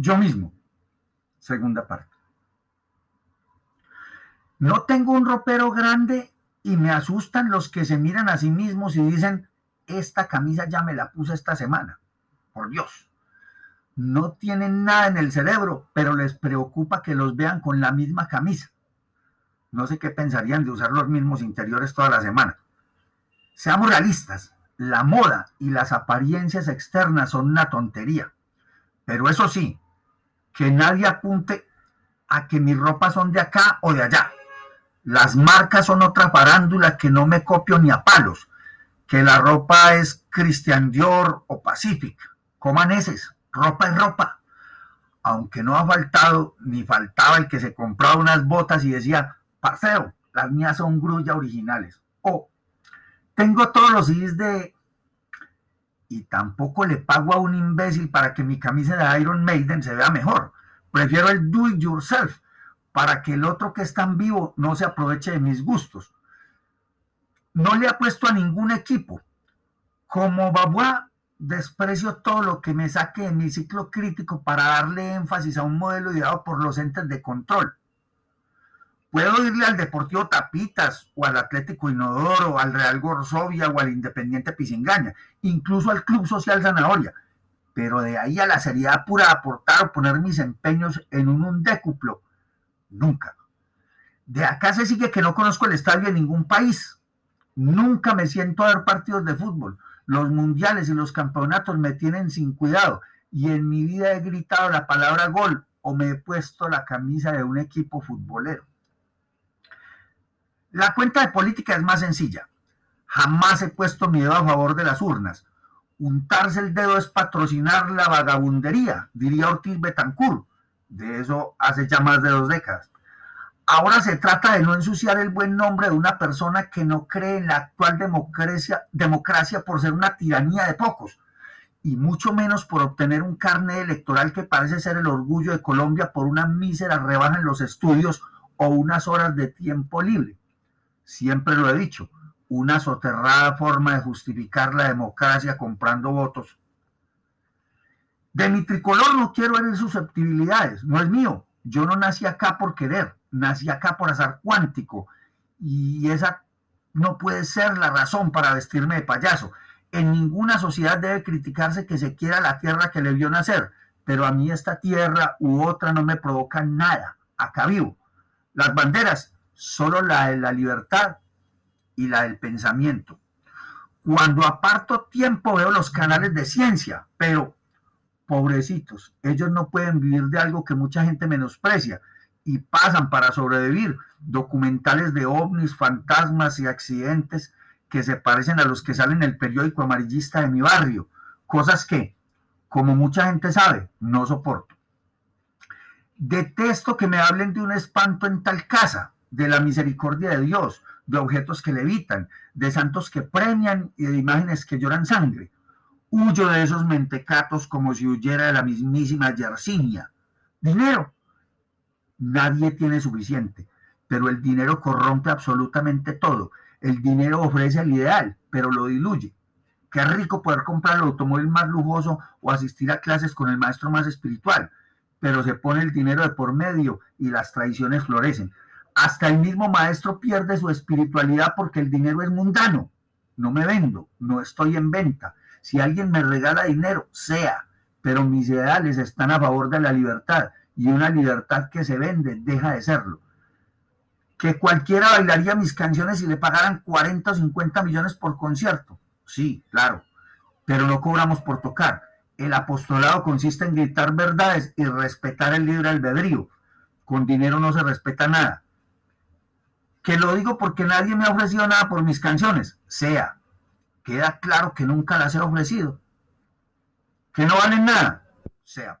Yo mismo. Segunda parte. No tengo un ropero grande y me asustan los que se miran a sí mismos y dicen, esta camisa ya me la puse esta semana. Por Dios. No tienen nada en el cerebro, pero les preocupa que los vean con la misma camisa. No sé qué pensarían de usar los mismos interiores toda la semana. Seamos realistas, la moda y las apariencias externas son una tontería. Pero eso sí, que nadie apunte a que mis ropas son de acá o de allá. Las marcas son otra parándula que no me copio ni a palos. Que la ropa es Christian Dior o Pacific. Coman eses, ropa es ropa. Aunque no ha faltado ni faltaba el que se compraba unas botas y decía, parcero, las mías son grulla originales. O tengo todos los CDs de... Y tampoco le pago a un imbécil para que mi camisa de Iron Maiden se vea mejor. Prefiero el do it yourself para que el otro que es tan vivo no se aproveche de mis gustos. No le apuesto a ningún equipo. Como Babua, desprecio todo lo que me saque de mi ciclo crítico para darle énfasis a un modelo ideado por los entes de control. Puedo irle al Deportivo Tapitas o al Atlético Inodoro, al Real Gorzovia o al Independiente Pisingaña, incluso al Club Social Zanahoria, pero de ahí a la seriedad pura de aportar o poner mis empeños en un undécuplo, nunca. De acá se sigue que no conozco el estadio de ningún país. Nunca me siento a ver partidos de fútbol. Los mundiales y los campeonatos me tienen sin cuidado y en mi vida he gritado la palabra gol o me he puesto la camisa de un equipo futbolero. La cuenta de política es más sencilla. Jamás he puesto mi dedo a favor de las urnas. Untarse el dedo es patrocinar la vagabundería, diría Ortiz Betancourt. De eso hace ya más de dos décadas. Ahora se trata de no ensuciar el buen nombre de una persona que no cree en la actual democracia, democracia por ser una tiranía de pocos, y mucho menos por obtener un carnet electoral que parece ser el orgullo de Colombia por una mísera rebaja en los estudios o unas horas de tiempo libre siempre lo he dicho, una soterrada forma de justificar la democracia comprando votos. De mi tricolor no quiero herir susceptibilidades, no es mío. Yo no nací acá por querer, nací acá por azar cuántico. Y esa no puede ser la razón para vestirme de payaso. En ninguna sociedad debe criticarse que se quiera la tierra que le vio nacer, pero a mí esta tierra u otra no me provoca nada. Acá vivo. Las banderas solo la de la libertad y la del pensamiento. Cuando aparto tiempo veo los canales de ciencia, pero pobrecitos, ellos no pueden vivir de algo que mucha gente menosprecia y pasan para sobrevivir documentales de ovnis, fantasmas y accidentes que se parecen a los que salen en el periódico amarillista de mi barrio, cosas que, como mucha gente sabe, no soporto. Detesto que me hablen de un espanto en tal casa, de la misericordia de Dios, de objetos que levitan, de santos que premian y de imágenes que lloran sangre. Huyo de esos mentecatos como si huyera de la mismísima Yersinia. Dinero. Nadie tiene suficiente, pero el dinero corrompe absolutamente todo. El dinero ofrece el ideal, pero lo diluye. Qué rico poder comprar el automóvil más lujoso o asistir a clases con el maestro más espiritual, pero se pone el dinero de por medio y las traiciones florecen. Hasta el mismo maestro pierde su espiritualidad porque el dinero es mundano. No me vendo, no estoy en venta. Si alguien me regala dinero, sea, pero mis ideales están a favor de la libertad y una libertad que se vende deja de serlo. Que cualquiera bailaría mis canciones y le pagaran 40 o 50 millones por concierto. Sí, claro, pero no cobramos por tocar. El apostolado consiste en gritar verdades y respetar el libre albedrío. Con dinero no se respeta nada que lo digo porque nadie me ha ofrecido nada por mis canciones, sea, queda claro que nunca las he ofrecido, que no valen nada, sea.